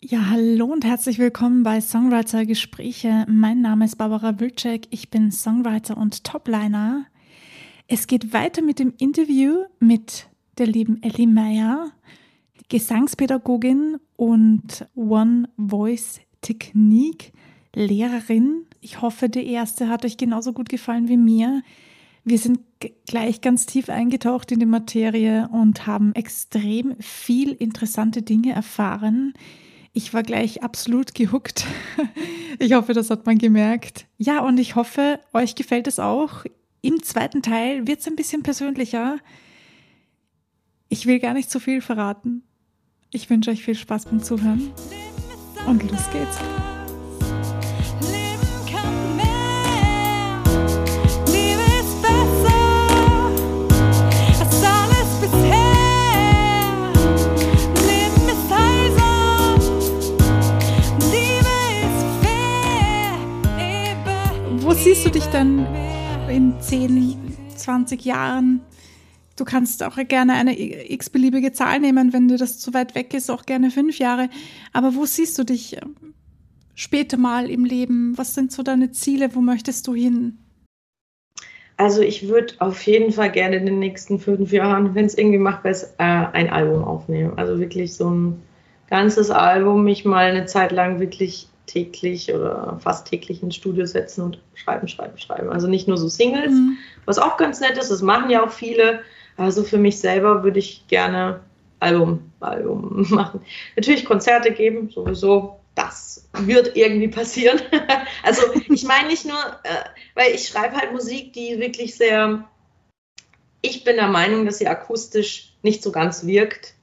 Ja, hallo und herzlich willkommen bei Songwriter Gespräche. Mein Name ist Barbara Wilczek, ich bin Songwriter und Topliner. Es geht weiter mit dem Interview mit der lieben Ellie Meyer, Gesangspädagogin und One Voice Technique Lehrerin. Ich hoffe, die erste hat euch genauso gut gefallen wie mir. Wir sind gleich ganz tief eingetaucht in die Materie und haben extrem viel interessante Dinge erfahren. Ich war gleich absolut gehuckt. Ich hoffe, das hat man gemerkt. Ja, und ich hoffe, euch gefällt es auch. Im zweiten Teil wird es ein bisschen persönlicher. Ich will gar nicht zu viel verraten. Ich wünsche euch viel Spaß beim Zuhören. Und los geht's. Siehst du dich dann in 10, 20 Jahren? Du kannst auch gerne eine x-beliebige Zahl nehmen, wenn dir das zu weit weg ist, auch gerne fünf Jahre. Aber wo siehst du dich ähm, später mal im Leben? Was sind so deine Ziele? Wo möchtest du hin? Also ich würde auf jeden Fall gerne in den nächsten fünf Jahren, wenn es irgendwie machbar ist, äh, ein Album aufnehmen. Also wirklich so ein ganzes Album, mich mal eine Zeit lang wirklich täglich oder fast täglich ins Studio setzen und schreiben, schreiben, schreiben. Also nicht nur so Singles, mhm. was auch ganz nett ist, das machen ja auch viele. Also für mich selber würde ich gerne Album, Album machen. Natürlich Konzerte geben, sowieso. Das wird irgendwie passieren. also ich meine nicht nur, äh, weil ich schreibe halt Musik, die wirklich sehr, ich bin der Meinung, dass sie akustisch nicht so ganz wirkt.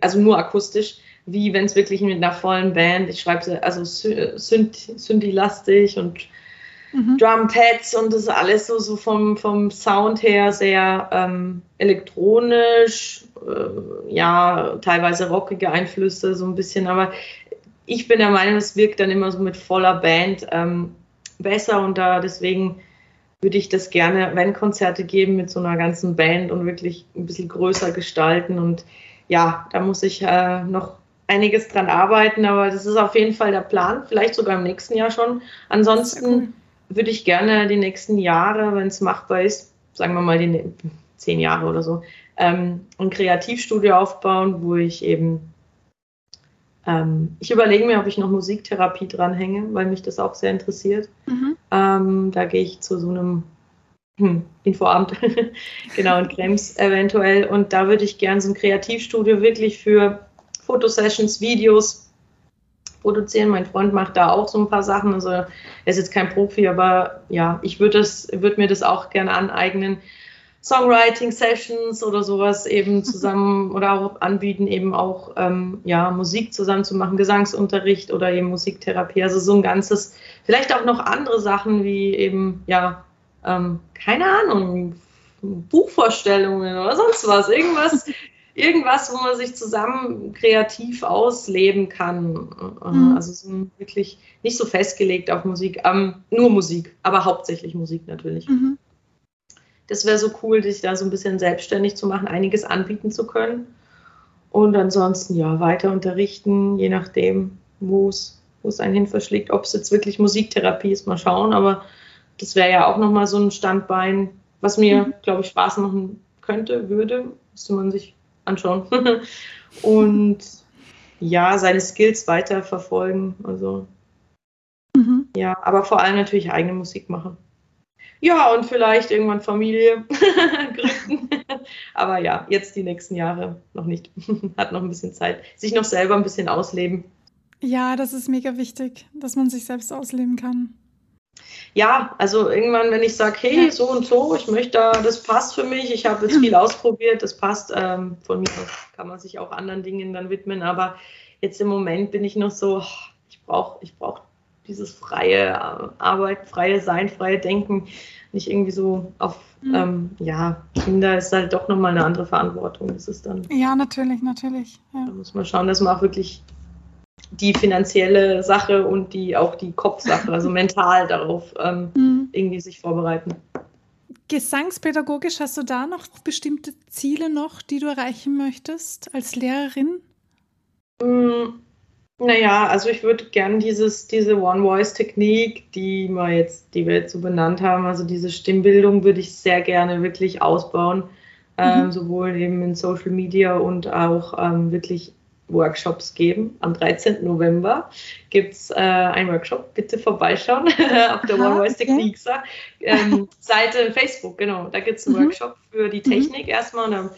Also nur akustisch wie wenn es wirklich mit einer vollen Band, ich schreibe sie, also Synthi-lastig und mhm. Drumpads und das ist alles so, so vom, vom Sound her sehr ähm, elektronisch, äh, ja, teilweise rockige Einflüsse, so ein bisschen, aber ich bin der Meinung, es wirkt dann immer so mit voller Band ähm, besser und da deswegen würde ich das gerne, wenn Konzerte geben, mit so einer ganzen Band und wirklich ein bisschen größer gestalten und ja, da muss ich äh, noch einiges dran arbeiten, aber das ist auf jeden Fall der Plan, vielleicht sogar im nächsten Jahr schon. Ansonsten würde ich gerne die nächsten Jahre, wenn es machbar ist, sagen wir mal die zehn Jahre oder so, ähm, ein Kreativstudio aufbauen, wo ich eben ähm, ich überlege mir, ob ich noch Musiktherapie dranhänge, weil mich das auch sehr interessiert. Mhm. Ähm, da gehe ich zu so einem hm, Infoamt, genau, in Krems eventuell. Und da würde ich gerne so ein Kreativstudio wirklich für Fotosessions, Videos produzieren. Mein Freund macht da auch so ein paar Sachen. Also er ist jetzt kein Profi, aber ja, ich würde würd mir das auch gerne aneignen. Songwriting-Sessions oder sowas eben zusammen oder auch anbieten, eben auch ähm, ja, Musik zusammen zu machen, Gesangsunterricht oder eben Musiktherapie. Also so ein ganzes, vielleicht auch noch andere Sachen wie eben, ja, ähm, keine Ahnung, Buchvorstellungen oder sonst was. Irgendwas, irgendwas, wo man sich zusammen kreativ ausleben kann. Mhm. Also so wirklich nicht so festgelegt auf Musik, ähm, nur Musik, aber hauptsächlich Musik natürlich. Mhm. Das wäre so cool, sich da so ein bisschen selbstständig zu machen, einiges anbieten zu können. Und ansonsten ja, weiter unterrichten, je nachdem, wo es einen hin verschlägt. Ob es jetzt wirklich Musiktherapie ist, mal schauen. Aber das wäre ja auch nochmal so ein Standbein, was mir, mhm. glaube ich, Spaß machen könnte, würde. Müsste man sich anschauen. und ja, seine Skills weiter verfolgen. Also mhm. ja, aber vor allem natürlich eigene Musik machen. Ja, und vielleicht irgendwann Familie gründen. aber ja, jetzt die nächsten Jahre noch nicht. Hat noch ein bisschen Zeit. Sich noch selber ein bisschen ausleben. Ja, das ist mega wichtig, dass man sich selbst ausleben kann ja, also irgendwann, wenn ich sage, hey, so und so, ich möchte da, das passt für mich, ich habe jetzt viel ausprobiert, das passt, ähm, von mir aus kann man sich auch anderen Dingen dann widmen, aber jetzt im Moment bin ich noch so, ich brauche ich brauch dieses freie äh, Arbeit, freie Sein, freie Denken, nicht irgendwie so auf, mhm. ähm, ja, Kinder ist halt doch nochmal eine andere Verantwortung, das ist dann. Ja, natürlich, natürlich. Ja. Da muss man schauen, dass man auch wirklich die finanzielle Sache und die auch die Kopfsache, also mental darauf ähm, mhm. irgendwie sich vorbereiten. Gesangspädagogisch hast du da noch bestimmte Ziele noch, die du erreichen möchtest als Lehrerin? Mm, Naja, also ich würde gerne dieses, diese One-Voice-Technik, die wir jetzt, die wir jetzt so benannt haben, also diese Stimmbildung würde ich sehr gerne wirklich ausbauen. Ähm, mhm. sowohl eben in Social Media und auch ähm, wirklich Workshops geben. Am 13. November gibt es äh, einen Workshop. Bitte vorbeischauen auf der One Voice Techniques ähm, Seite Facebook. Genau, da gibt es einen mhm. Workshop für die Technik mhm. erstmal. Und dann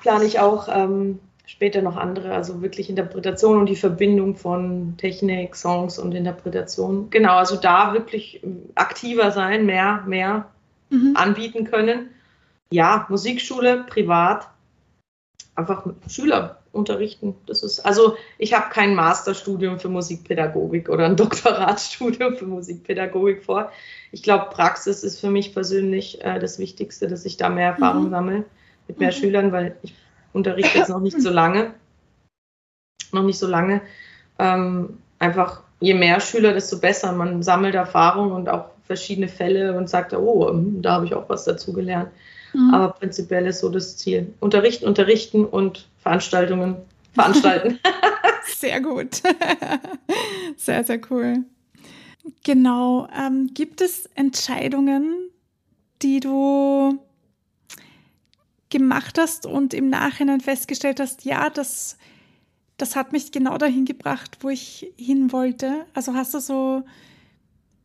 plane ich auch ähm, später noch andere, also wirklich Interpretation und die Verbindung von Technik, Songs und Interpretation. Genau, also da wirklich aktiver sein, mehr, mehr mhm. anbieten können. Ja, Musikschule, privat, einfach Schüler unterrichten. Das ist, also ich habe kein Masterstudium für Musikpädagogik oder ein Doktoratsstudium für Musikpädagogik vor. Ich glaube, Praxis ist für mich persönlich äh, das Wichtigste, dass ich da mehr Erfahrung mhm. sammle mit mehr mhm. Schülern, weil ich unterrichte jetzt noch nicht so lange. Noch nicht so lange. Ähm, einfach je mehr Schüler, desto besser. Man sammelt Erfahrung und auch verschiedene Fälle und sagt, oh, hm, da habe ich auch was dazu gelernt. Mhm. Aber prinzipiell ist so das Ziel. Unterrichten, unterrichten und Veranstaltungen veranstalten. sehr gut. Sehr, sehr cool. Genau. Ähm, gibt es Entscheidungen, die du gemacht hast und im Nachhinein festgestellt hast, ja, das, das hat mich genau dahin gebracht, wo ich hin wollte? Also hast du so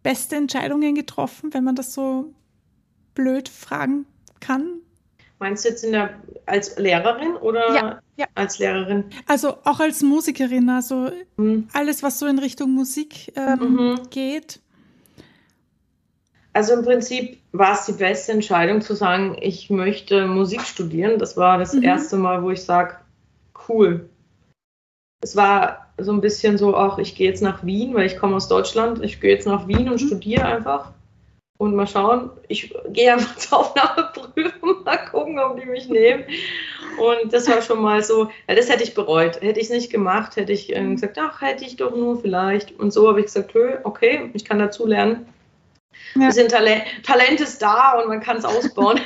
beste Entscheidungen getroffen, wenn man das so blöd fragen kann? Meinst du jetzt in der, als Lehrerin oder ja, ja. als Lehrerin? Also auch als Musikerin, also mhm. alles, was so in Richtung Musik ähm, mhm. geht. Also im Prinzip war es die beste Entscheidung zu sagen, ich möchte Musik studieren. Das war das mhm. erste Mal, wo ich sage, cool. Es war so ein bisschen so, auch ich gehe jetzt nach Wien, weil ich komme aus Deutschland. Ich gehe jetzt nach Wien und mhm. studiere einfach und mal schauen. Ich gehe einfach zur Aufnahmeprüfung, mal gucken, ob die mich nehmen. Und das war schon mal so, ja, das hätte ich bereut. Hätte ich es nicht gemacht, hätte ich äh, gesagt, ach, hätte ich doch nur vielleicht. Und so habe ich gesagt, okay, ich kann dazu lernen. Ja. Talent, Talent ist da und man kann es ausbauen.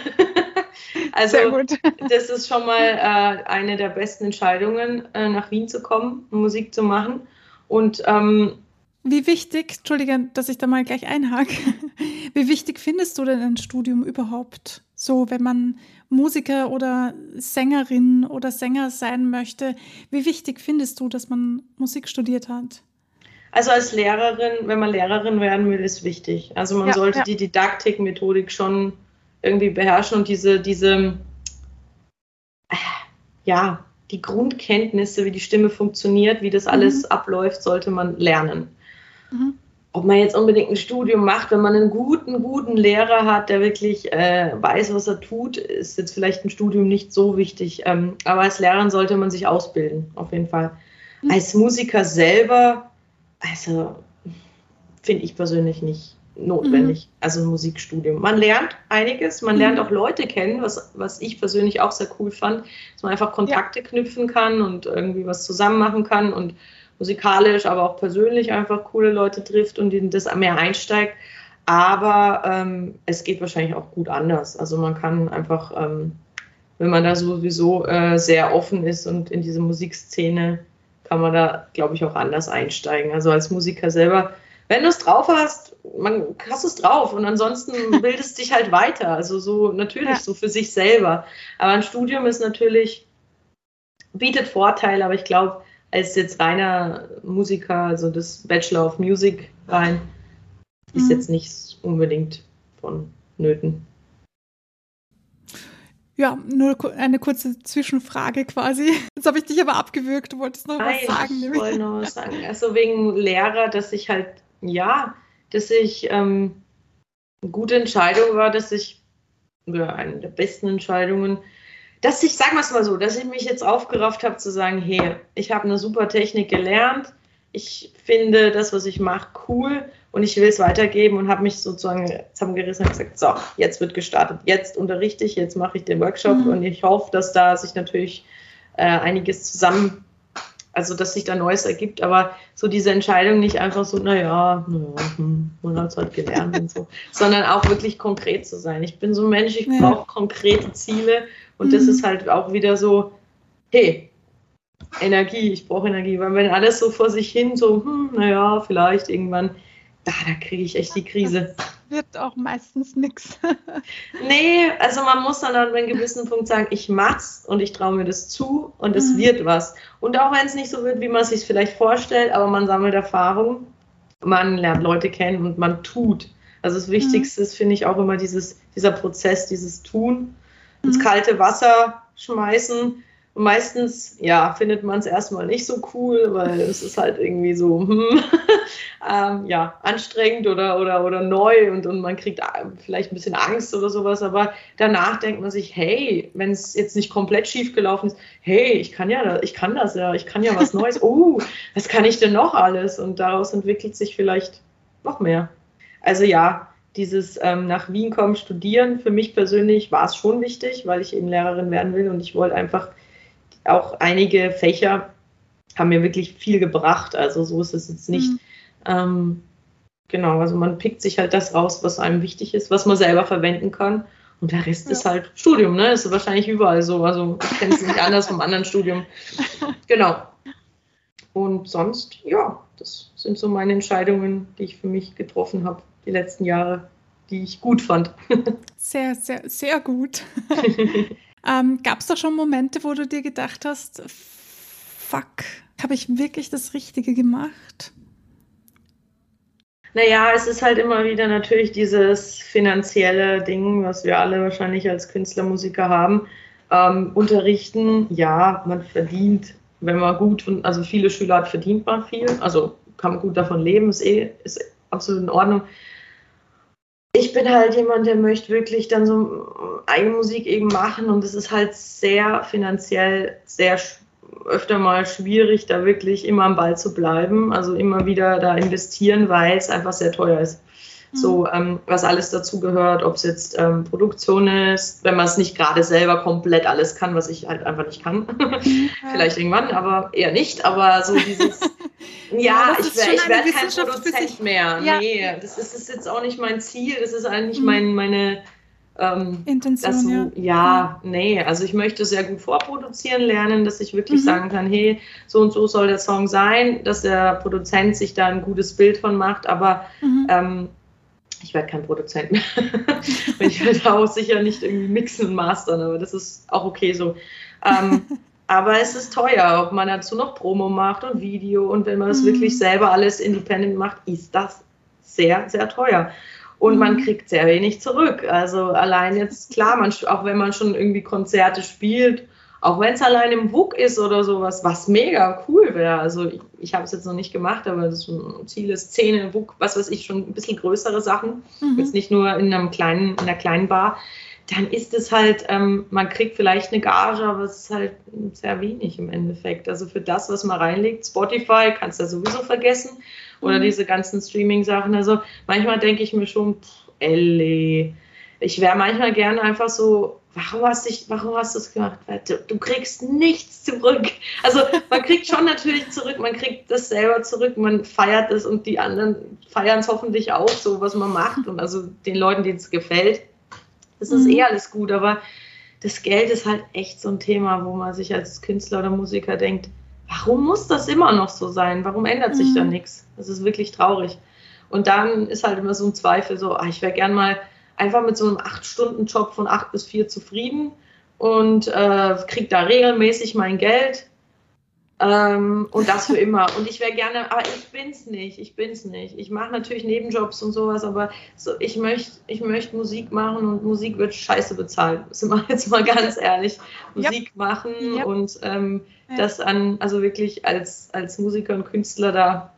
also das ist schon mal äh, eine der besten Entscheidungen, äh, nach Wien zu kommen, Musik zu machen. Und ähm, wie wichtig, Entschuldige, dass ich da mal gleich einhake, wie wichtig findest du denn ein Studium überhaupt? So, wenn man Musiker oder Sängerin oder Sänger sein möchte, wie wichtig findest du, dass man Musik studiert hat? Also als Lehrerin, wenn man Lehrerin werden will, ist wichtig. Also man ja, sollte ja. die Didaktik, Methodik schon irgendwie beherrschen und diese, diese, äh, ja, die Grundkenntnisse, wie die Stimme funktioniert, wie das alles mhm. abläuft, sollte man lernen. Mhm. Ob man jetzt unbedingt ein Studium macht, wenn man einen guten, guten Lehrer hat, der wirklich äh, weiß, was er tut, ist jetzt vielleicht ein Studium nicht so wichtig. Ähm, aber als Lehrerin sollte man sich ausbilden, auf jeden Fall. Mhm. Als Musiker selber, also finde ich persönlich nicht notwendig, mhm. also ein Musikstudium. Man lernt einiges, man lernt mhm. auch Leute kennen, was, was ich persönlich auch sehr cool fand, dass man einfach Kontakte ja. knüpfen kann und irgendwie was zusammen machen kann und musikalisch, aber auch persönlich einfach coole Leute trifft und in das mehr einsteigt. Aber ähm, es geht wahrscheinlich auch gut anders. Also man kann einfach, ähm, wenn man da sowieso äh, sehr offen ist und in diese Musikszene, kann man da, glaube ich, auch anders einsteigen. Also als Musiker selber, wenn du es drauf hast, man hast es drauf und ansonsten bildest dich halt weiter. Also so natürlich ja. so für sich selber. Aber ein Studium ist natürlich, bietet Vorteile, aber ich glaube, als jetzt reiner Musiker, also das Bachelor of Music rein, mhm. ist jetzt nicht unbedingt von Nöten. Ja, nur eine kurze Zwischenfrage quasi. Jetzt habe ich dich aber abgewürgt, du wolltest noch Nein, was sagen. Ich wollte noch was sagen. Also wegen Lehrer, dass ich halt, ja, dass ich ähm, eine gute Entscheidung war, dass ich, oder eine der besten Entscheidungen, dass ich, sagen wir es mal so, dass ich mich jetzt aufgerafft habe zu sagen, hey, ich habe eine super Technik gelernt, ich finde das, was ich mache, cool und ich will es weitergeben und habe mich sozusagen zusammengerissen und gesagt, so, jetzt wird gestartet, jetzt unterrichte ich, jetzt mache ich den Workshop mhm. und ich hoffe, dass da sich natürlich äh, einiges zusammen, also dass sich da Neues ergibt, aber so diese Entscheidung nicht einfach so, naja, naja hm, man hat es halt gelernt und so, sondern auch wirklich konkret zu sein. Ich bin so ein Mensch, ich ja. brauche konkrete Ziele und mhm. das ist halt auch wieder so, hey, Energie, ich brauche Energie, weil wenn alles so vor sich hin, so, hm, naja, vielleicht irgendwann, da, da kriege ich echt die Krise. Das wird auch meistens nichts. nee, also man muss dann an einem gewissen Punkt sagen, ich mach's und ich traue mir das zu und es mhm. wird was. Und auch wenn es nicht so wird, wie man es sich vielleicht vorstellt, aber man sammelt Erfahrung, man lernt Leute kennen und man tut. Also das Wichtigste mhm. ist, finde ich, auch immer dieses, dieser Prozess, dieses Tun, ins mhm. kalte Wasser schmeißen und meistens, ja, findet man es erstmal nicht so cool, weil es ist halt irgendwie so, hm, ähm, ja, anstrengend oder, oder, oder neu und, und man kriegt äh, vielleicht ein bisschen Angst oder sowas. Aber danach denkt man sich, hey, wenn es jetzt nicht komplett schief gelaufen ist, hey, ich kann ja, ich kann das ja, ich kann ja was Neues. Oh, was kann ich denn noch alles? Und daraus entwickelt sich vielleicht noch mehr. Also ja, dieses ähm, nach Wien kommen, studieren, für mich persönlich war es schon wichtig, weil ich eben Lehrerin werden will und ich wollte einfach auch einige Fächer haben mir wirklich viel gebracht. Also so ist es jetzt nicht. Mhm. Ähm, genau, also man pickt sich halt das raus, was einem wichtig ist, was man selber verwenden kann. Und der Rest ja. ist halt Studium, ne? Das ist wahrscheinlich überall so. Also ich kenne es nicht anders vom anderen Studium. Genau. Und sonst, ja, das sind so meine Entscheidungen, die ich für mich getroffen habe die letzten Jahre, die ich gut fand. Sehr, sehr, sehr gut. Ähm, Gab es da schon Momente, wo du dir gedacht hast, fuck, habe ich wirklich das Richtige gemacht? Naja, es ist halt immer wieder natürlich dieses finanzielle Ding, was wir alle wahrscheinlich als Künstler, Musiker haben. Ähm, unterrichten, ja, man verdient, wenn man gut, also viele Schüler hat, verdient man viel, also kann man gut davon leben, ist, eh, ist absolut in Ordnung ich bin halt jemand, der möchte wirklich dann so eigene Musik eben machen und es ist halt sehr finanziell sehr öfter mal schwierig, da wirklich immer am Ball zu bleiben, also immer wieder da investieren, weil es einfach sehr teuer ist. So, mhm. ähm, was alles dazu gehört, ob es jetzt ähm, Produktion ist, wenn man es nicht gerade selber komplett alles kann, was ich halt einfach nicht kann. Mhm. Vielleicht irgendwann, aber eher nicht. Aber so dieses, ja, ja ich, ich werde kein Produzent mehr. Ja. Nee, das ist, das ist, jetzt auch nicht mein Ziel. Das ist eigentlich mhm. mein, meine ähm, Intention. So, ja. ja, nee, also ich möchte sehr gut vorproduzieren lernen, dass ich wirklich mhm. sagen kann, hey, so und so soll der Song sein, dass der Produzent sich da ein gutes Bild von macht, aber mhm. ähm, ich werde kein Produzent mehr. ich werde auch sicher nicht irgendwie mixen und mastern, aber das ist auch okay so. Ähm, aber es ist teuer, ob man dazu noch Promo macht und Video und wenn man das mhm. wirklich selber alles independent macht, ist das sehr, sehr teuer. Und mhm. man kriegt sehr wenig zurück. Also allein jetzt, klar, man, auch wenn man schon irgendwie Konzerte spielt auch wenn es allein im WUK ist oder sowas, was mega cool wäre. Also ich, ich habe es jetzt noch nicht gemacht, aber das Ziel ist Szene, WUK, was weiß ich, schon ein bisschen größere Sachen. Mhm. Jetzt nicht nur in einem kleinen, in einer kleinen Bar. Dann ist es halt, ähm, man kriegt vielleicht eine Gage, aber es ist halt sehr wenig im Endeffekt. Also für das, was man reinlegt, Spotify kannst du ja sowieso vergessen. Oder mhm. diese ganzen Streaming-Sachen. Also manchmal denke ich mir schon, pff, Elle, ich wäre manchmal gerne einfach so warum hast, dich, warum hast du es gemacht? Du, du, kriegst nichts zurück. Also man kriegt schon natürlich zurück, man kriegt das selber zurück, man feiert es und die anderen feiern es hoffentlich auch so, was man macht. Und also den Leuten, denen es gefällt, das ist mhm. eh alles gut. Aber das Geld ist halt echt so ein Thema, wo man sich als Künstler oder Musiker denkt, warum muss das immer noch so sein? Warum ändert sich mhm. da nichts? Das ist wirklich traurig. Und dann ist halt immer so ein Zweifel, so, ah, ich wäre gern mal einfach mit so einem 8-Stunden-Job von 8 bis 4 zufrieden und äh, kriege da regelmäßig mein Geld. Ähm, und das für immer. Und ich wäre gerne, aber ich bin's nicht, ich bin's nicht. Ich mache natürlich Nebenjobs und sowas, aber so, ich möchte ich möcht Musik machen und Musik wird scheiße bezahlt. Sind wir jetzt mal ganz ehrlich. Musik yep. machen yep. und ähm, ja. das an, also wirklich als, als Musiker und Künstler da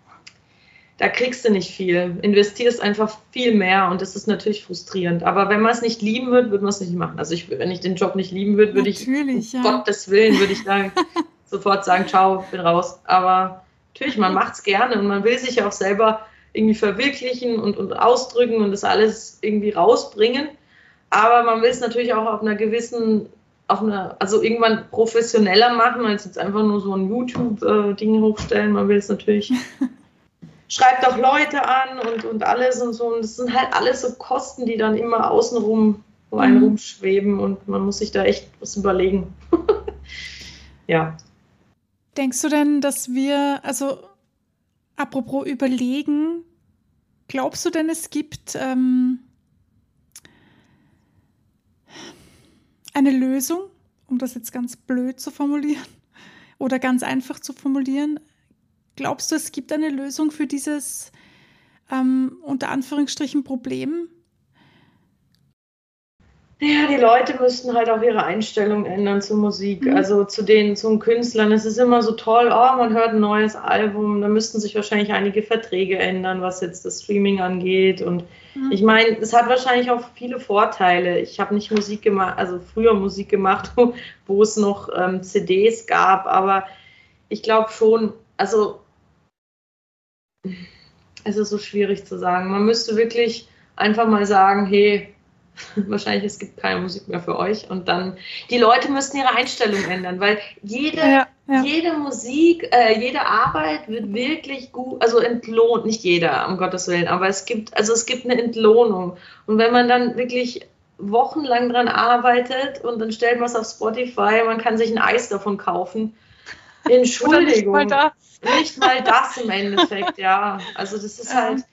da kriegst du nicht viel. Investierst einfach viel mehr und das ist natürlich frustrierend. Aber wenn man es nicht lieben wird, würde man es nicht machen. Also ich, wenn ich den Job nicht lieben würde, würde ich, um ja. Gottes Willen, würde ich sagen, sofort sagen, ciao, bin raus. Aber natürlich, man macht es gerne und man will sich ja auch selber irgendwie verwirklichen und, und ausdrücken und das alles irgendwie rausbringen. Aber man will es natürlich auch auf einer gewissen, auf einer, also irgendwann professioneller machen, als jetzt einfach nur so ein YouTube-Ding hochstellen. Man will es natürlich schreibt auch Leute an und, und alles und so. Und das sind halt alles so Kosten, die dann immer außenrum um einen mhm. rumschweben und man muss sich da echt was überlegen. ja. Denkst du denn, dass wir, also apropos überlegen, glaubst du denn, es gibt ähm, eine Lösung, um das jetzt ganz blöd zu formulieren oder ganz einfach zu formulieren? Glaubst du, es gibt eine Lösung für dieses ähm, unter Anführungsstrichen Problem? Ja, die Leute müssten halt auch ihre Einstellung ändern zur Musik, mhm. also zu den, zum Künstlern. Es ist immer so toll, oh, man hört ein neues Album, da müssten sich wahrscheinlich einige Verträge ändern, was jetzt das Streaming angeht. Und mhm. ich meine, es hat wahrscheinlich auch viele Vorteile. Ich habe nicht Musik gemacht, also früher Musik gemacht, wo es noch ähm, CDs gab, aber ich glaube schon, also es ist so schwierig zu sagen. Man müsste wirklich einfach mal sagen, hey, wahrscheinlich es gibt keine Musik mehr für euch und dann die Leute müssen ihre Einstellung ändern, weil jede, ja, ja. jede Musik, äh, jede Arbeit wird wirklich gut, also entlohnt, nicht jeder, um Gottes Willen, aber es gibt, also es gibt eine Entlohnung und wenn man dann wirklich wochenlang dran arbeitet und dann stellt man es auf Spotify, man kann sich ein Eis davon kaufen. Entschuldigung. nicht, mal nicht mal das im Endeffekt, ja. Also das ist halt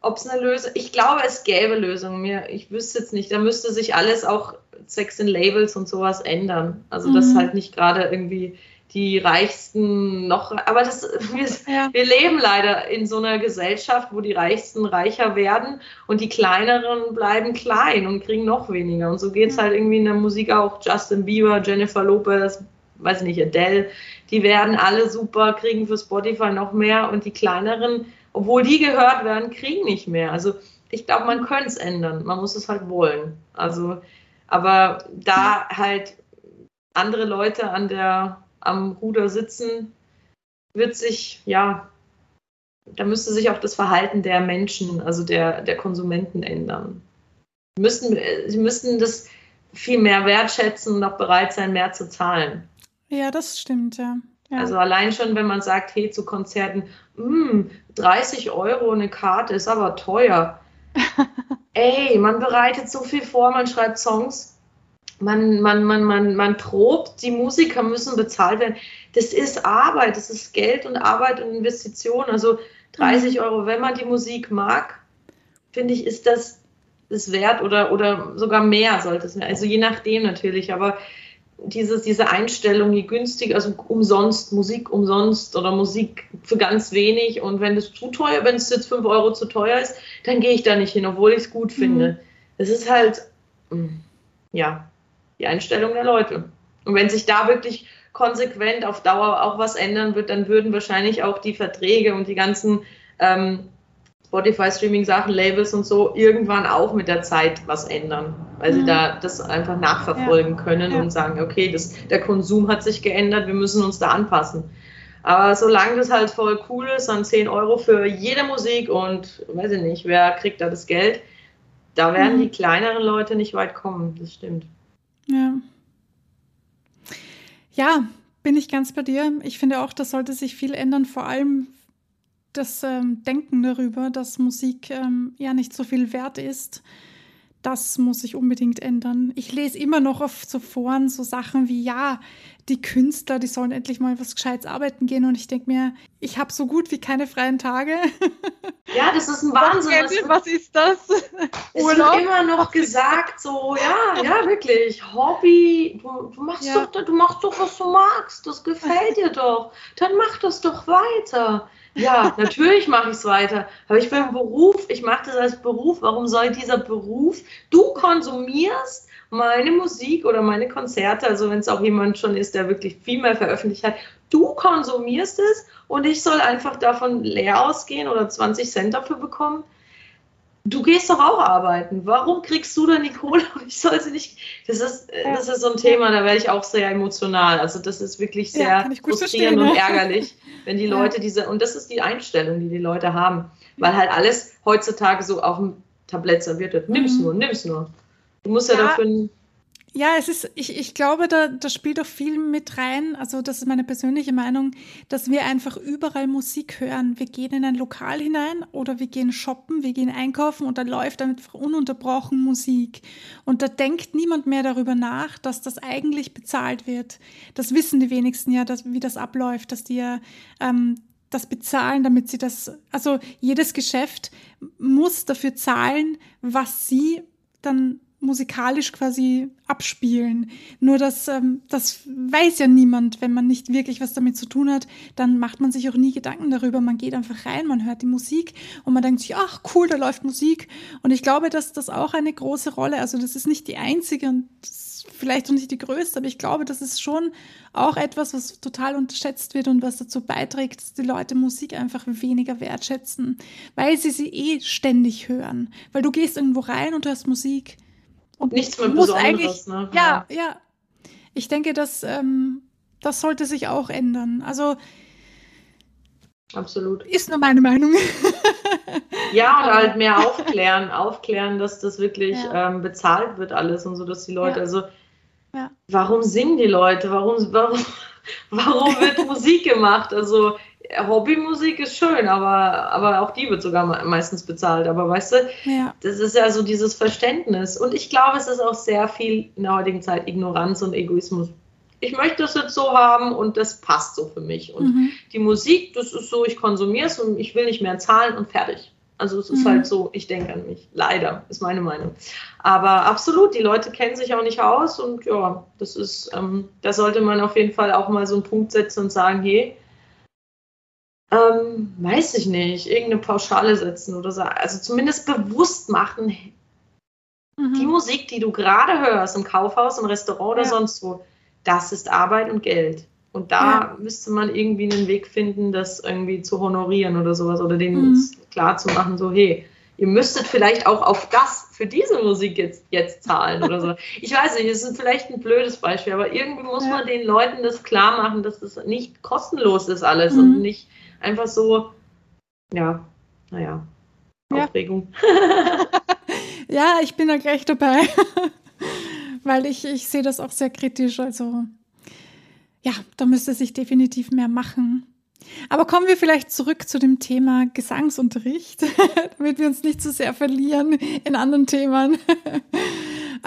ob es eine Lösung, ich glaube, es gäbe Lösungen. Mir, ich wüsste jetzt nicht, da müsste sich alles auch Sex in Labels und sowas ändern. Also, mhm. dass halt nicht gerade irgendwie die Reichsten noch, aber das, wir, ja. wir, leben leider in so einer Gesellschaft, wo die Reichsten reicher werden und die Kleineren bleiben klein und kriegen noch weniger. Und so geht es halt irgendwie in der Musik auch. Justin Bieber, Jennifer Lopez, weiß nicht, Adele, die werden alle super, kriegen für Spotify noch mehr und die Kleineren obwohl die gehört werden, kriegen nicht mehr. Also ich glaube, man könnte es ändern. Man muss es halt wollen. Also, aber da halt andere Leute an der, am Ruder sitzen, wird sich, ja, da müsste sich auch das Verhalten der Menschen, also der, der Konsumenten ändern. Sie müssten, sie müssten das viel mehr wertschätzen und auch bereit sein, mehr zu zahlen. Ja, das stimmt, ja. Ja. Also allein schon, wenn man sagt, hey, zu Konzerten, 30 hm, Euro eine Karte ist aber teuer. Ey, man bereitet so viel vor, man schreibt Songs, man, man, man, man, man probt, die Musiker müssen bezahlt werden. Das ist Arbeit, das ist Geld und Arbeit und Investition. Also 30 mhm. Euro, wenn man die Musik mag, finde ich, ist das das wert oder, oder sogar mehr sollte es. Also je nachdem natürlich, aber dieses, diese Einstellung, je günstig, also umsonst, Musik umsonst oder Musik für ganz wenig und wenn es zu teuer, wenn es jetzt 5 Euro zu teuer ist, dann gehe ich da nicht hin, obwohl ich es gut finde. Mhm. Es ist halt, mm, ja, die Einstellung der Leute. Und wenn sich da wirklich konsequent auf Dauer auch was ändern wird, dann würden wahrscheinlich auch die Verträge und die ganzen ähm, Spotify-Streaming-Sachen, Labels und so irgendwann auch mit der Zeit was ändern, weil mhm. sie da das einfach nachverfolgen ja. können ja. und sagen, okay, das, der Konsum hat sich geändert, wir müssen uns da anpassen. Aber solange das halt voll cool ist, dann 10 Euro für jede Musik und weiß ich nicht, wer kriegt da das Geld, da werden mhm. die kleineren Leute nicht weit kommen, das stimmt. Ja. Ja, bin ich ganz bei dir. Ich finde auch, das sollte sich viel ändern, vor allem das ähm, Denken darüber, dass Musik ähm, ja nicht so viel wert ist, das muss sich unbedingt ändern. Ich lese immer noch auf so Foren so Sachen wie, ja, die Künstler, die sollen endlich mal was Gescheites arbeiten gehen. Und ich denke mir, ich habe so gut wie keine freien Tage. Ja, das ist ein Wahnsinn. Was, was ist das? Es Urlaub? wird immer noch gesagt, so, ja, ja, wirklich, Hobby, du, du machst ja. doch, du machst doch, was du magst, das gefällt dir doch. Dann mach das doch weiter. Ja, natürlich mache ich es weiter. Aber ich bin im Beruf, ich mache das als Beruf. Warum soll dieser Beruf, du konsumierst meine Musik oder meine Konzerte, also wenn es auch jemand schon ist, der wirklich viel mehr veröffentlicht hat, du konsumierst es und ich soll einfach davon leer ausgehen oder 20 Cent dafür bekommen du gehst doch auch arbeiten. Warum kriegst du dann die Kohle und ich soll sie nicht? Das ist, ja. das ist so ein Thema, da werde ich auch sehr emotional. Also das ist wirklich sehr ja, frustrierend und ärgerlich, wenn die Leute ja. diese, und das ist die Einstellung, die die Leute haben, weil halt alles heutzutage so auf dem Tablett serviert wird. Nimm's mhm. nur, nimm's nur. Du musst ja, dafür Ja, es ist, ich, ich glaube, da, da spielt auch viel mit rein. Also, das ist meine persönliche Meinung, dass wir einfach überall Musik hören. Wir gehen in ein Lokal hinein oder wir gehen shoppen, wir gehen einkaufen und da läuft einfach ununterbrochen Musik. Und da denkt niemand mehr darüber nach, dass das eigentlich bezahlt wird. Das wissen die wenigsten ja, dass, wie das abläuft, dass die ja ähm, das bezahlen, damit sie das, also jedes Geschäft muss dafür zahlen, was sie dann musikalisch quasi abspielen. Nur das, ähm, das weiß ja niemand, wenn man nicht wirklich was damit zu tun hat, dann macht man sich auch nie Gedanken darüber. Man geht einfach rein, man hört die Musik und man denkt sich, ach cool, da läuft Musik. Und ich glaube, dass das auch eine große Rolle, also das ist nicht die einzige und vielleicht auch nicht die größte, aber ich glaube, das ist schon auch etwas, was total unterschätzt wird und was dazu beiträgt, dass die Leute Musik einfach weniger wertschätzen, weil sie sie eh ständig hören. Weil du gehst irgendwo rein und hörst Musik und nichts mehr Besonderes. Ne? Ja, ja, ja. Ich denke, dass ähm, das sollte sich auch ändern. Also Absolut. Ist nur meine Meinung. ja, und halt mehr aufklären, aufklären, dass das wirklich ja. ähm, bezahlt wird alles und so, dass die Leute, ja. also ja. warum singen die Leute? Warum, warum, warum wird Musik gemacht? Also Hobbymusik ist schön, aber, aber auch die wird sogar meistens bezahlt. Aber weißt du, ja. das ist ja so dieses Verständnis. Und ich glaube, es ist auch sehr viel in der heutigen Zeit Ignoranz und Egoismus. Ich möchte es jetzt so haben und das passt so für mich. Und mhm. die Musik, das ist so, ich konsumiere es und ich will nicht mehr zahlen und fertig. Also es ist mhm. halt so, ich denke an mich. Leider, ist meine Meinung. Aber absolut, die Leute kennen sich auch nicht aus und ja, das ist, ähm, da sollte man auf jeden Fall auch mal so einen Punkt setzen und sagen, hey, ähm, weiß ich nicht, irgendeine Pauschale setzen oder so. Also zumindest bewusst machen, mhm. die Musik, die du gerade hörst im Kaufhaus, im Restaurant oder ja. sonst wo, das ist Arbeit und Geld. Und da ja. müsste man irgendwie einen Weg finden, das irgendwie zu honorieren oder sowas oder denen mhm. klar zu machen, so, hey, ihr müsstet vielleicht auch auf das, für diese Musik jetzt, jetzt zahlen oder so. Ich weiß nicht, es ist vielleicht ein blödes Beispiel, aber irgendwie muss ja. man den Leuten das klar machen, dass das nicht kostenlos ist alles mhm. und nicht einfach so, ja, naja, ja. Aufregung. ja, ich bin da gleich dabei, weil ich, ich sehe das auch sehr kritisch. Also ja, da müsste sich definitiv mehr machen. Aber kommen wir vielleicht zurück zu dem Thema Gesangsunterricht, damit wir uns nicht zu so sehr verlieren in anderen Themen.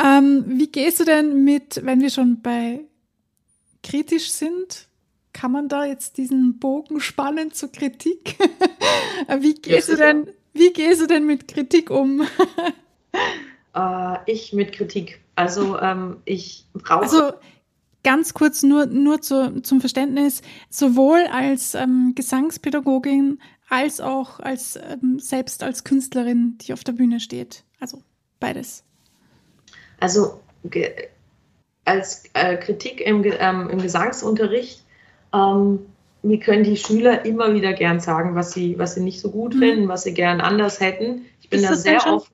ähm, wie gehst du denn mit, wenn wir schon bei kritisch sind, kann man da jetzt diesen Bogen spannen zur Kritik? wie, gehst du denn, wie gehst du denn mit Kritik um? uh, ich mit Kritik. Also ähm, ich brauche. Also ganz kurz nur, nur zu, zum Verständnis, sowohl als ähm, Gesangspädagogin als auch als ähm, selbst als Künstlerin, die auf der Bühne steht. Also beides. Also als äh, Kritik im, ähm, im Gesangsunterricht ähm, mir können die Schüler immer wieder gern sagen, was sie, was sie nicht so gut mhm. finden, was sie gern anders hätten. Ich bin ist da sehr oft.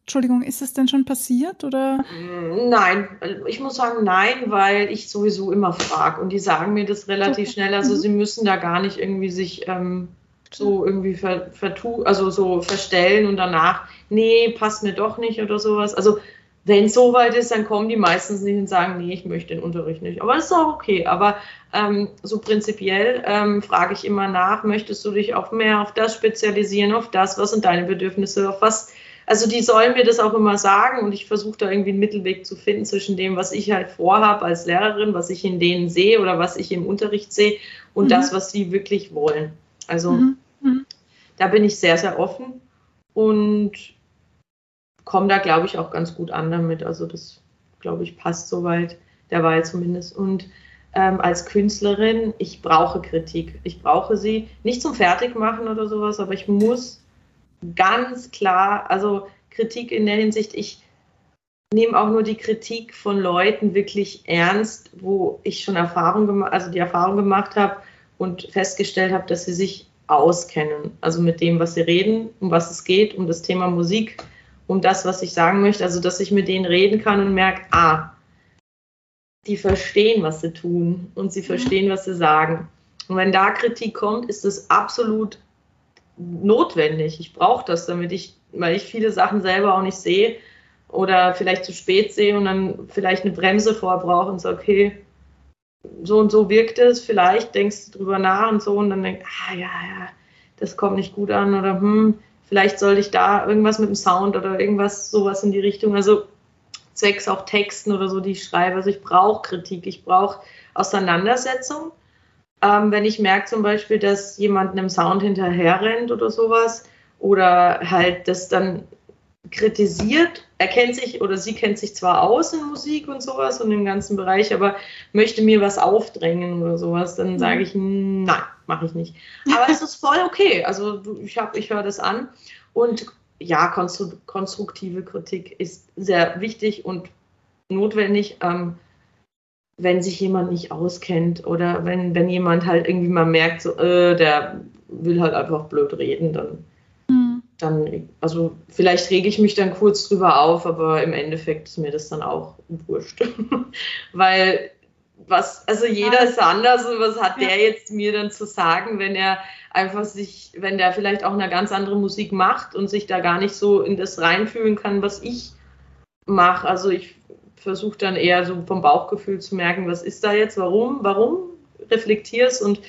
Entschuldigung, ist das denn schon passiert oder? Mm, nein, ich muss sagen nein, weil ich sowieso immer frage und die sagen mir das relativ schnell. Also mhm. sie müssen da gar nicht irgendwie sich ähm, so irgendwie ver, vertu also so verstellen und danach, nee, passt mir doch nicht oder sowas. Also wenn es soweit ist, dann kommen die meistens nicht und sagen, nee, ich möchte den Unterricht nicht. Aber das ist auch okay. Aber ähm, so prinzipiell ähm, frage ich immer nach, möchtest du dich auch mehr auf das spezialisieren, auf das, was sind deine Bedürfnisse, auf was. Also die sollen mir das auch immer sagen und ich versuche da irgendwie einen Mittelweg zu finden zwischen dem, was ich halt vorhabe als Lehrerin, was ich in denen sehe oder was ich im Unterricht sehe und mhm. das, was sie wirklich wollen. Also mhm. Mhm. da bin ich sehr, sehr offen und komme da, glaube ich, auch ganz gut an damit. Also das, glaube ich, passt soweit derweil zumindest. Und ähm, als Künstlerin, ich brauche Kritik. Ich brauche sie nicht zum Fertigmachen oder sowas, aber ich muss ganz klar, also Kritik in der Hinsicht, ich nehme auch nur die Kritik von Leuten wirklich ernst, wo ich schon Erfahrung gemacht, also die Erfahrung gemacht habe und festgestellt habe, dass sie sich auskennen, also mit dem, was sie reden, um was es geht, um das Thema Musik um das, was ich sagen möchte. Also, dass ich mit denen reden kann und merke, ah, die verstehen, was sie tun und sie mhm. verstehen, was sie sagen. Und wenn da Kritik kommt, ist es absolut notwendig. Ich brauche das, damit ich, weil ich viele Sachen selber auch nicht sehe oder vielleicht zu spät sehe und dann vielleicht eine Bremse vorbrauche und so, okay, so und so wirkt es, vielleicht denkst du drüber nach und so und dann denkst, ah ja, ja, das kommt nicht gut an oder hm, vielleicht sollte ich da irgendwas mit dem Sound oder irgendwas sowas in die Richtung, also zwecks auch Texten oder so, die ich schreibe. Also ich brauche Kritik, ich brauche Auseinandersetzung. Ähm, wenn ich merke zum Beispiel, dass jemand einem Sound hinterher rennt oder sowas oder halt das dann kritisiert, er kennt sich oder sie kennt sich zwar aus in Musik und sowas und im ganzen Bereich, aber möchte mir was aufdrängen oder sowas, dann sage mhm. ich, nein, mache ich nicht. Aber es ist voll okay. Also ich, ich höre das an und ja, konstruktive Kritik ist sehr wichtig und notwendig, ähm, wenn sich jemand nicht auskennt oder wenn, wenn jemand halt irgendwie mal merkt, so, äh, der will halt einfach blöd reden, dann. Dann, also vielleicht rege ich mich dann kurz drüber auf, aber im Endeffekt ist mir das dann auch wurscht. Weil was, also jeder ist anders und was hat der jetzt mir dann zu sagen, wenn er einfach sich, wenn der vielleicht auch eine ganz andere Musik macht und sich da gar nicht so in das reinfühlen kann, was ich mache. Also ich versuche dann eher so vom Bauchgefühl zu merken, was ist da jetzt, warum, warum reflektierst und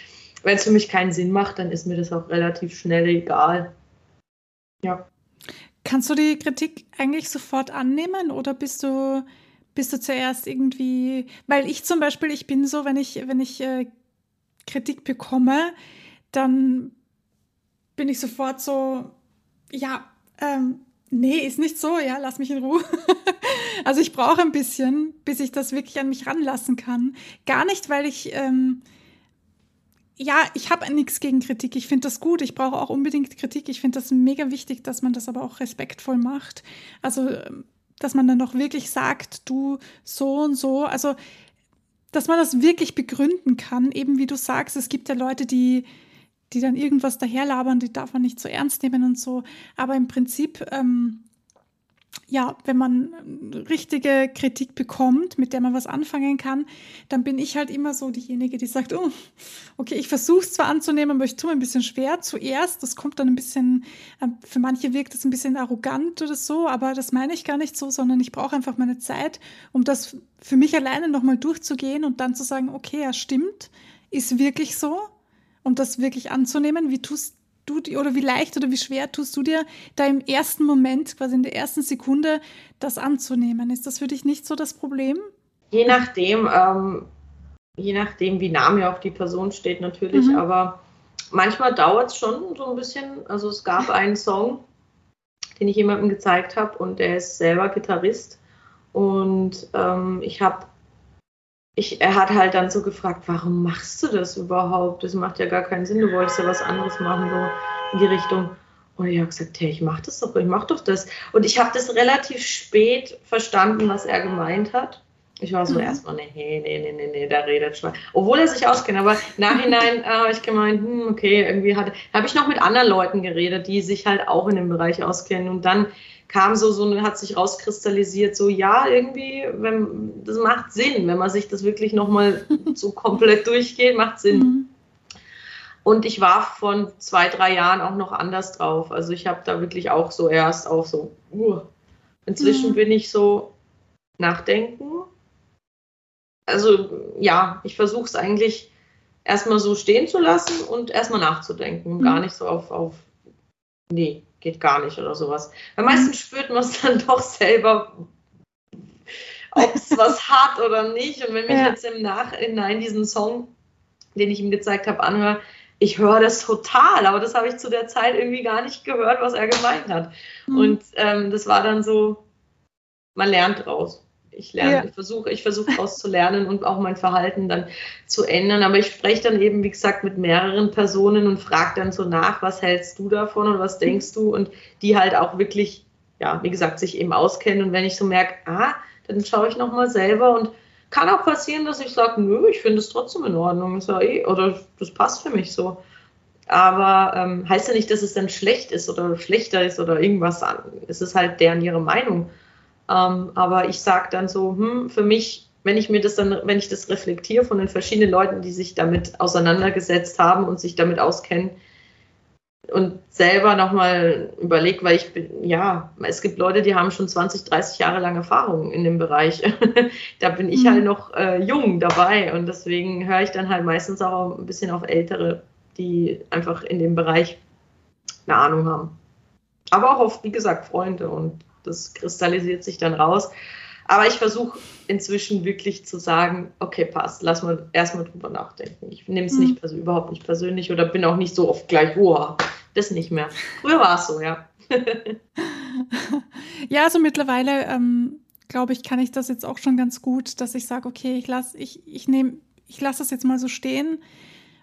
wenn es für mich keinen Sinn macht, dann ist mir das auch relativ schnell egal. Ja. Kannst du die Kritik eigentlich sofort annehmen oder bist du bist du zuerst irgendwie, weil ich zum Beispiel, ich bin so, wenn ich, wenn ich äh, Kritik bekomme, dann bin ich sofort so, ja, ähm, nee, ist nicht so, ja, lass mich in Ruhe. also ich brauche ein bisschen, bis ich das wirklich an mich ranlassen kann. Gar nicht, weil ich, ähm, ja, ich habe nichts gegen Kritik. Ich finde das gut. Ich brauche auch unbedingt Kritik. Ich finde das mega wichtig, dass man das aber auch respektvoll macht. Also ähm, dass man dann auch wirklich sagt, du so und so, also dass man das wirklich begründen kann, eben wie du sagst, es gibt ja Leute, die, die dann irgendwas daherlabern, die darf man nicht so ernst nehmen und so. Aber im Prinzip ähm, ja, wenn man richtige Kritik bekommt, mit der man was anfangen kann, dann bin ich halt immer so diejenige, die sagt, oh, okay, ich versuche es zwar anzunehmen, aber ich tue mir ein bisschen schwer zuerst. Das kommt dann ein bisschen, äh, für manche wirkt das ein bisschen arrogant oder so, aber das meine ich gar nicht so, sondern ich brauche einfach meine Zeit, um das für mich alleine nochmal durchzugehen und dann zu sagen, okay, ja, stimmt, ist wirklich so, um das wirklich anzunehmen. Wie tust du dir oder wie leicht oder wie schwer tust du dir da im ersten Moment, quasi in der ersten Sekunde, das anzunehmen? Ist das für dich nicht so das Problem? Je nachdem, ähm, je nachdem, wie nah mir auch die Person steht natürlich, mhm. aber manchmal dauert es schon so ein bisschen. Also es gab einen Song, den ich jemandem gezeigt habe und der ist selber Gitarrist und ähm, ich habe ich, er hat halt dann so gefragt, warum machst du das überhaupt? Das macht ja gar keinen Sinn, du wolltest ja was anderes machen, so in die Richtung. Und ich habe gesagt, hey, ich mach das doch, ich mach doch das. Und ich habe das relativ spät verstanden, was er gemeint hat. Ich war so mhm. erstmal, nee, nee, nee, nee, nee, der redet schon. Obwohl er sich auskennt, aber nachhinein äh, habe ich gemeint, hm, okay, irgendwie habe ich noch mit anderen Leuten geredet, die sich halt auch in dem Bereich auskennen. Und dann kam so, so hat sich rauskristallisiert, so ja, irgendwie, wenn, das macht Sinn, wenn man sich das wirklich nochmal so komplett durchgeht, macht Sinn. Mhm. Und ich war von zwei, drei Jahren auch noch anders drauf. Also ich habe da wirklich auch so erst auch so, uh. inzwischen mhm. bin ich so nachdenken. Also ja, ich versuche es eigentlich erstmal so stehen zu lassen und erstmal nachzudenken. Mhm. Gar nicht so auf, auf, nee, geht gar nicht oder sowas. Weil meistens spürt man es dann doch selber, ob es was hat oder nicht. Und wenn mich ja. jetzt im Nachhinein diesen Song, den ich ihm gezeigt habe, anhöre, ich höre das total, aber das habe ich zu der Zeit irgendwie gar nicht gehört, was er gemeint hat. Mhm. Und ähm, das war dann so, man lernt draus ich lerne, ja. ich versuche, ich versuche daraus zu lernen und auch mein Verhalten dann zu ändern. Aber ich spreche dann eben, wie gesagt, mit mehreren Personen und frage dann so nach, was hältst du davon und was denkst du? Und die halt auch wirklich, ja, wie gesagt, sich eben auskennen. Und wenn ich so merke, ah, dann schaue ich nochmal selber und kann auch passieren, dass ich sage, nö, ich finde es trotzdem in Ordnung. Ist ja eh, oder das passt für mich so. Aber ähm, heißt ja nicht, dass es dann schlecht ist oder schlechter ist oder irgendwas. Es ist halt deren ihre Meinung. Ähm, aber ich sage dann so, hm, für mich, wenn ich mir das dann, wenn ich das reflektiere von den verschiedenen Leuten, die sich damit auseinandergesetzt haben und sich damit auskennen, und selber nochmal überlegt, weil ich bin, ja, es gibt Leute, die haben schon 20, 30 Jahre lang Erfahrung in dem Bereich. da bin ich mhm. halt noch äh, jung dabei und deswegen höre ich dann halt meistens auch ein bisschen auf Ältere, die einfach in dem Bereich eine Ahnung haben. Aber auch auf, wie gesagt, Freunde und das kristallisiert sich dann raus. Aber ich versuche inzwischen wirklich zu sagen, okay, passt, lass mal erstmal drüber nachdenken. Ich nehme es mhm. nicht also überhaupt nicht persönlich oder bin auch nicht so oft gleich, oh, das nicht mehr. Früher war es so, ja. ja, also mittlerweile ähm, glaube ich, kann ich das jetzt auch schon ganz gut, dass ich sage, okay, ich lasse ich, ich nehm, ich lass das jetzt mal so stehen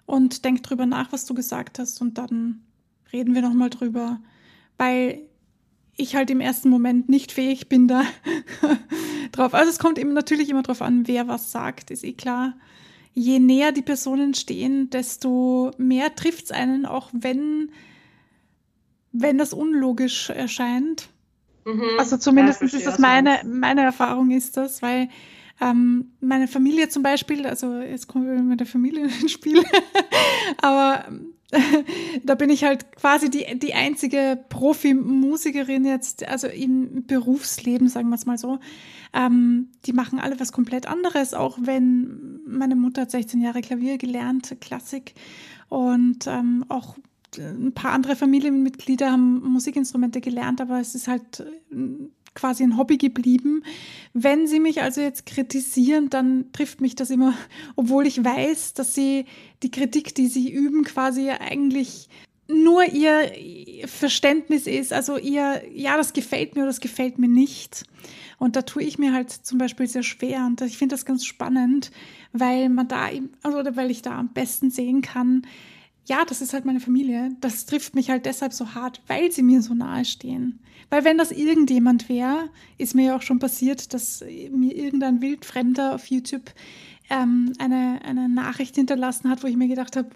und denke drüber nach, was du gesagt hast und dann reden wir nochmal drüber. Weil ich halt im ersten Moment nicht fähig bin da drauf. Also es kommt eben natürlich immer darauf an, wer was sagt, ist eh klar. Je näher die Personen stehen, desto mehr trifft es einen, auch wenn, wenn das unlogisch erscheint. Mhm. Also zumindest ist das meine, meine Erfahrung ist das, weil ähm, meine Familie zum Beispiel, also jetzt kommen wir mit der Familie ins Spiel, aber da bin ich halt quasi die, die einzige Profimusikerin jetzt, also im Berufsleben, sagen wir es mal so. Ähm, die machen alle was komplett anderes, auch wenn meine Mutter hat 16 Jahre Klavier gelernt, Klassik und ähm, auch ein paar andere Familienmitglieder haben Musikinstrumente gelernt, aber es ist halt quasi ein Hobby geblieben. Wenn sie mich also jetzt kritisieren, dann trifft mich das immer, obwohl ich weiß, dass sie die Kritik, die sie üben, quasi eigentlich nur ihr Verständnis ist, also ihr, ja, das gefällt mir oder das gefällt mir nicht. Und da tue ich mir halt zum Beispiel sehr schwer und ich finde das ganz spannend, weil man da, also, oder weil ich da am besten sehen kann, ja, das ist halt meine Familie. Das trifft mich halt deshalb so hart, weil sie mir so nahe stehen. Weil wenn das irgendjemand wäre, ist mir ja auch schon passiert, dass mir irgendein Wildfremder auf YouTube ähm, eine, eine Nachricht hinterlassen hat, wo ich mir gedacht habe,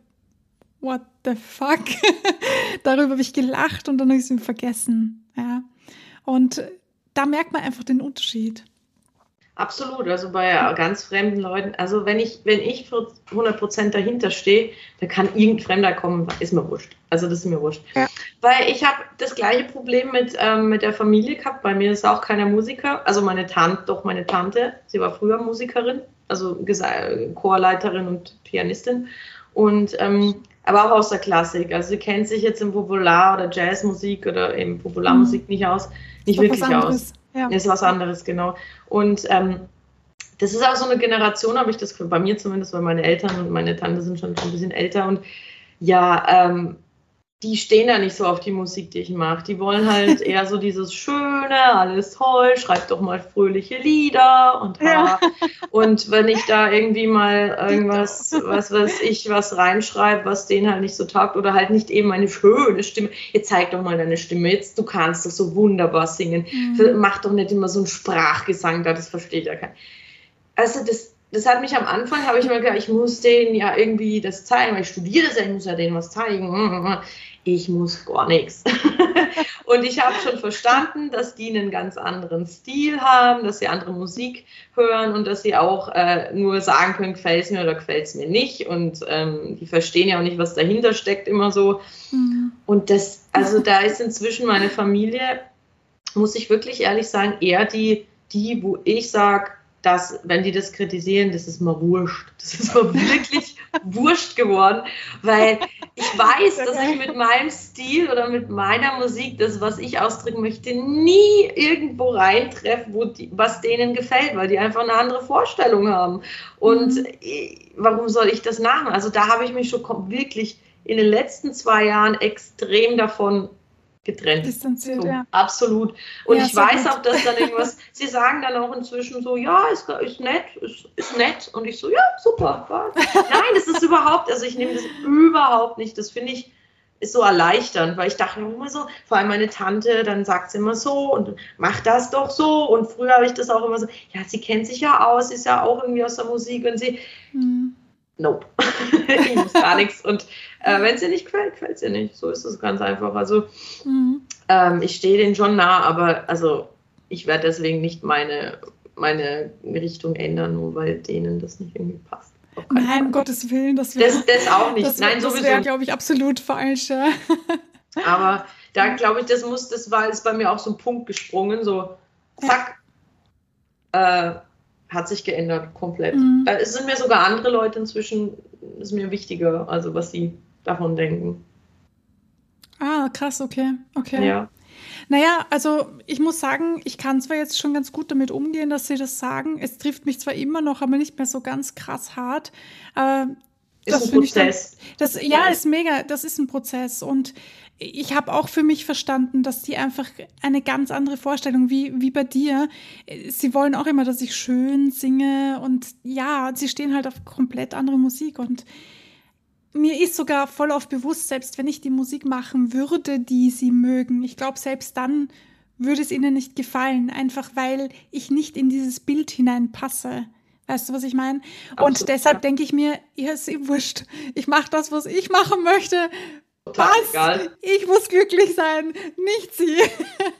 what the fuck? Darüber habe ich gelacht und dann habe ich es vergessen. Ja. Und da merkt man einfach den Unterschied. Absolut, also bei ganz fremden Leuten, also wenn ich, wenn ich für 100% dahinter stehe, dann kann irgendein Fremder kommen, ist mir wurscht. Also das ist mir wurscht. Ja. Weil ich habe das gleiche Problem mit, ähm, mit der Familie gehabt, bei mir ist auch keiner Musiker, also meine Tante, doch meine Tante, sie war früher Musikerin, also Chorleiterin und Pianistin und ähm, aber auch aus der Klassik, also sie kennt sich jetzt in Popular- oder Jazzmusik oder eben Popularmusik mhm. nicht aus, nicht wirklich aus. Ja. Ist was anderes, genau. Und ähm, das ist auch so eine Generation, habe ich das bei mir zumindest, weil meine Eltern und meine Tante sind schon ein bisschen älter und ja, ähm, die stehen da nicht so auf die Musik, die ich mache. Die wollen halt eher so dieses Schöne, alles toll, schreibt doch mal fröhliche Lieder und ja. Und wenn ich da irgendwie mal irgendwas, was weiß ich, was reinschreibe, was denen halt nicht so taugt oder halt nicht eben eine schöne Stimme, jetzt zeig doch mal deine Stimme, jetzt du kannst doch so wunderbar singen. Mhm. Mach doch nicht immer so einen Sprachgesang da, das versteht ja keiner. Also das, das hat mich am Anfang, habe ich mir gedacht, ich muss denen ja irgendwie das zeigen, weil ich studiere das ja, ich muss ja denen was zeigen. Ich muss gar nichts. Und ich habe schon verstanden, dass die einen ganz anderen Stil haben, dass sie andere Musik hören und dass sie auch äh, nur sagen können, gefällt es mir oder gefällt es mir nicht. Und ähm, die verstehen ja auch nicht, was dahinter steckt, immer so. Mhm. Und das, also da ist inzwischen meine Familie, muss ich wirklich ehrlich sagen, eher die, die, wo ich sage, dass, wenn die das kritisieren, das ist mal wurscht. Das ist mal wirklich wurscht geworden, weil ich weiß, dass ich mit meinem Stil oder mit meiner Musik, das, was ich ausdrücken möchte, nie irgendwo reintreffe, wo die, was denen gefällt, weil die einfach eine andere Vorstellung haben. Und mhm. warum soll ich das nachmachen? Also da habe ich mich schon wirklich in den letzten zwei Jahren extrem davon getrennt. Distanziert, so, ja. Absolut. Und ja, ich weiß gut. auch, dass dann irgendwas, sie sagen dann auch inzwischen so, ja, ist, ist nett, ist, ist nett. Und ich so, ja, super. Nein, das ist überhaupt, also ich nehme das überhaupt nicht. Das finde ich, ist so erleichternd, weil ich dachte immer so, vor allem meine Tante, dann sagt sie immer so und macht das doch so. Und früher habe ich das auch immer so, ja, sie kennt sich ja aus, ist ja auch irgendwie aus der Musik und sie, mhm. Nope, ich muss gar nichts. Und äh, Wenn es ihr nicht gefällt, gefällt es ihr nicht. So ist es ganz einfach. Also mhm. ähm, ich stehe denen schon nah, aber also ich werde deswegen nicht meine, meine Richtung ändern, nur weil denen das nicht irgendwie passt. Nein, um Gottes Willen, das wäre das, das auch nicht. Das, Nein, das wäre, glaube ich, absolut falsch. Aber da glaube ich, das muss, das war, ist bei mir auch so ein Punkt gesprungen, so zack, ja. äh, hat sich geändert, komplett. Mhm. Da sind mir sogar andere Leute inzwischen, ist mir wichtiger, also was sie davon denken. Ah, krass, okay, okay. Ja. Naja, also ich muss sagen, ich kann zwar jetzt schon ganz gut damit umgehen, dass sie das sagen. Es trifft mich zwar immer noch, aber nicht mehr so ganz krass hart. Aber ist das ein Prozess. Dann, das, ja, ist mega, das ist ein Prozess. Und ich habe auch für mich verstanden, dass die einfach eine ganz andere Vorstellung, wie, wie bei dir. Sie wollen auch immer, dass ich schön singe und ja, sie stehen halt auf komplett andere Musik und mir ist sogar voll auf bewusst, selbst wenn ich die Musik machen würde, die sie mögen, ich glaube, selbst dann würde es ihnen nicht gefallen, einfach weil ich nicht in dieses Bild hineinpasse. Weißt du, was ich meine? Und deshalb ja. denke ich mir, ja, ist eh wurscht. Ich mache das, was ich machen möchte Total Was? Egal. Ich muss glücklich sein, nicht sie.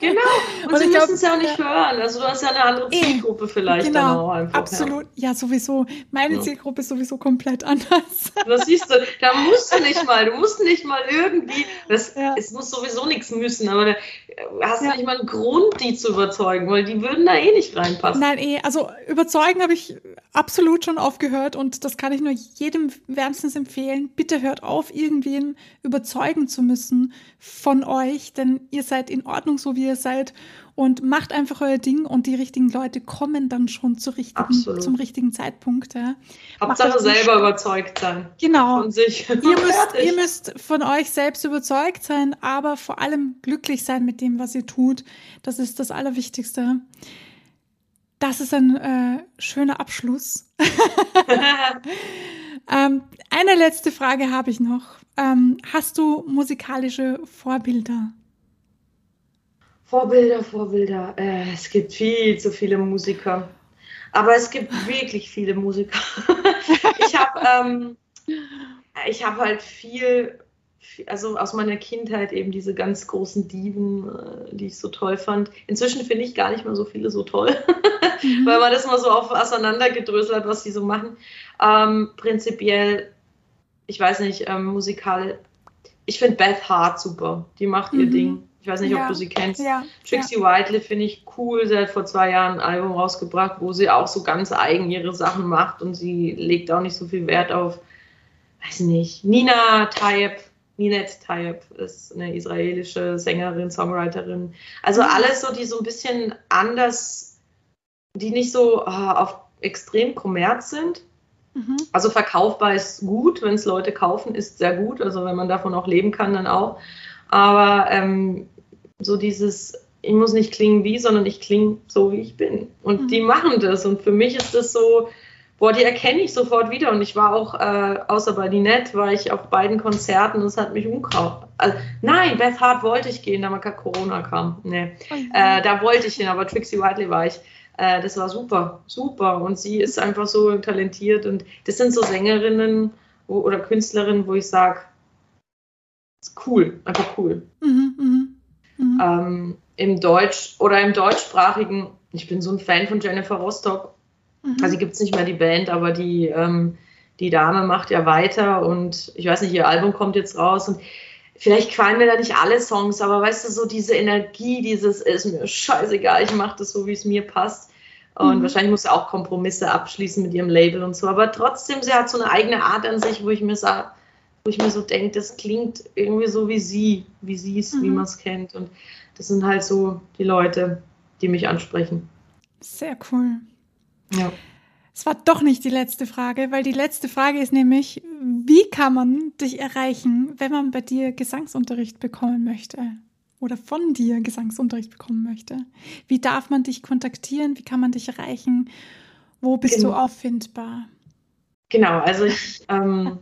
Genau. Und, und sie müssen es ja auch nicht hören. Also du hast ja eine andere Zielgruppe vielleicht genau, dann auch einfach. Absolut. Ja, ja sowieso. Meine ja. Zielgruppe ist sowieso komplett anders. Das siehst du, da musst du nicht mal, du musst nicht mal irgendwie, das, ja. es muss sowieso nichts müssen, aber da hast du nicht mal einen Grund, die zu überzeugen, weil die würden da eh nicht reinpassen. Nein, eh, also überzeugen habe ich absolut schon aufgehört und das kann ich nur jedem wärmstens empfehlen. Bitte hört auf, irgendwen überzeugen überzeugen zu müssen von euch, denn ihr seid in Ordnung, so wie ihr seid und macht einfach euer Ding und die richtigen Leute kommen dann schon zu richtigen, zum richtigen Zeitpunkt. Ja. Hauptsache selber überzeugt sein. Genau. Von sich. Ihr müsst, ihr müsst von euch selbst überzeugt sein, aber vor allem glücklich sein mit dem, was ihr tut. Das ist das Allerwichtigste. Das ist ein äh, schöner Abschluss. ähm, eine letzte Frage habe ich noch. Ähm, hast du musikalische Vorbilder? Vorbilder, Vorbilder. Äh, es gibt viel zu viele Musiker. Aber es gibt wirklich viele Musiker. ich habe ähm, ich hab halt viel, also aus meiner Kindheit eben diese ganz großen Diven, äh, die ich so toll fand. Inzwischen finde ich gar nicht mehr so viele so toll, mhm. weil man das mal so auf auseinandergedröselt hat, was die so machen. Ähm, prinzipiell ich weiß nicht, ähm, musikal. Ich finde Beth Hart super. Die macht ihr mhm. Ding. Ich weiß nicht, ja. ob du sie kennst. Ja. Trixie ja. Whiteley finde ich cool. Sie hat vor zwei Jahren ein Album rausgebracht, wo sie auch so ganz eigen ihre Sachen macht und sie legt auch nicht so viel Wert auf, weiß nicht, Nina Tayeb. Ninet Tayeb ist eine israelische Sängerin, Songwriterin. Also mhm. alles so, die so ein bisschen anders, die nicht so oh, auf extrem Kommerz sind, Mhm. Also verkaufbar ist gut, wenn es Leute kaufen, ist sehr gut. Also wenn man davon auch leben kann, dann auch. Aber ähm, so dieses, ich muss nicht klingen wie, sondern ich klinge so, wie ich bin. Und mhm. die machen das. Und für mich ist das so, boah, die erkenne ich sofort wieder. Und ich war auch, äh, außer bei Dinette, war ich auf beiden Konzerten und es hat mich umgehauen. Also, nein, Beth Hart wollte ich gehen, da mal Corona kam. Nee. Mhm. Äh, da wollte ich hin, aber Trixie Whiteley war ich. Äh, das war super, super. Und sie ist einfach so talentiert. Und das sind so Sängerinnen wo, oder Künstlerinnen, wo ich sage, cool, einfach cool. Mhm, mh, mh. Ähm, Im Deutsch oder im deutschsprachigen, ich bin so ein Fan von Jennifer Rostock. Mhm. Also gibt es nicht mehr die Band, aber die, ähm, die Dame macht ja weiter und ich weiß nicht, ihr Album kommt jetzt raus und vielleicht qualmen mir da nicht alle Songs, aber weißt du, so diese Energie, dieses ist mir scheißegal, ich mache das so, wie es mir passt. Und mhm. wahrscheinlich muss sie auch Kompromisse abschließen mit ihrem Label und so. Aber trotzdem, sie hat so eine eigene Art an sich, wo ich mir sage, wo ich mir so denke, das klingt irgendwie so wie sie, wie sie es, mhm. wie man es kennt. Und das sind halt so die Leute, die mich ansprechen. Sehr cool. Ja. Es war doch nicht die letzte Frage, weil die letzte Frage ist nämlich, wie kann man dich erreichen, wenn man bei dir Gesangsunterricht bekommen möchte oder von dir Gesangsunterricht bekommen möchte? Wie darf man dich kontaktieren? Wie kann man dich erreichen? Wo bist genau. du auffindbar? Genau, also ich, ähm,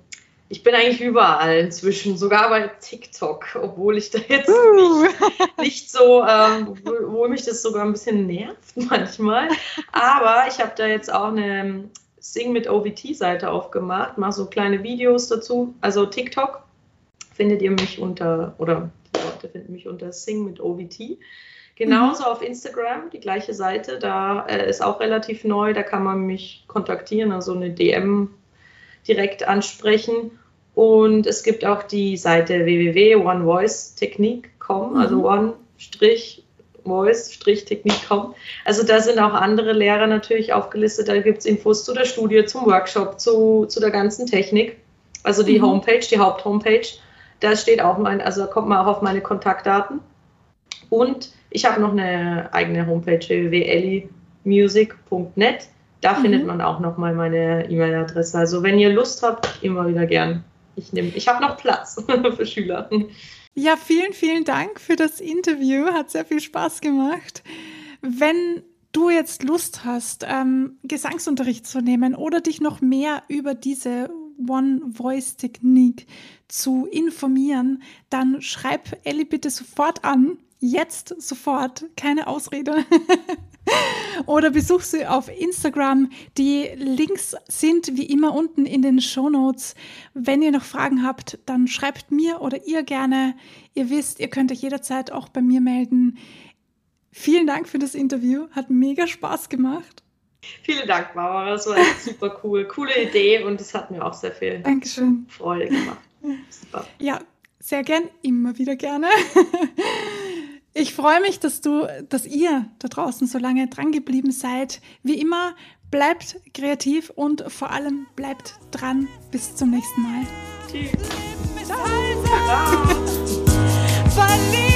ich bin eigentlich überall inzwischen, sogar bei TikTok, obwohl ich da jetzt uh. nicht, nicht, so, ähm, obwohl mich das sogar ein bisschen nervt manchmal. Aber ich habe da jetzt auch eine Sing mit OVT-Seite aufgemacht, mache so kleine Videos dazu. Also TikTok findet ihr mich unter, oder die Leute finden mich unter Sing mit OVT. Genauso mhm. auf Instagram, die gleiche Seite, da äh, ist auch relativ neu, da kann man mich kontaktieren, also eine DM direkt ansprechen. Und es gibt auch die Seite www.onevoicetechnique.com, also mhm. one-voice-technique.com. Also da sind auch andere Lehrer natürlich aufgelistet. Da gibt es Infos zu der Studie, zum Workshop, zu, zu der ganzen Technik. Also die mhm. Homepage, die Haupthomepage. Da steht auch mein, also da kommt man auch auf meine Kontaktdaten. Und ich habe noch eine eigene Homepage, www.ellimusic.net. Da mhm. findet man auch nochmal meine E-Mail-Adresse. Also wenn ihr Lust habt, immer wieder gern ich nehme, ich habe noch Platz für Schüler. Ja, vielen, vielen Dank für das Interview. Hat sehr viel Spaß gemacht. Wenn du jetzt Lust hast, ähm, Gesangsunterricht zu nehmen oder dich noch mehr über diese One-Voice-Technik zu informieren, dann schreib Ellie bitte sofort an. Jetzt sofort, keine Ausrede. Oder besuch sie auf Instagram. Die Links sind wie immer unten in den Show Notes. Wenn ihr noch Fragen habt, dann schreibt mir oder ihr gerne. Ihr wisst, ihr könnt euch jederzeit auch bei mir melden. Vielen Dank für das Interview. Hat mega Spaß gemacht. Vielen Dank, Barbara. Das war super cool. Coole Idee und es hat mir auch sehr viel Dankeschön. Freude gemacht. Super. Ja, sehr gern. Immer wieder gerne. Ich freue mich, dass du, dass ihr da draußen so lange dran geblieben seid. Wie immer, bleibt kreativ und vor allem bleibt dran. Bis zum nächsten Mal. Tschüss. Ciao. Ciao.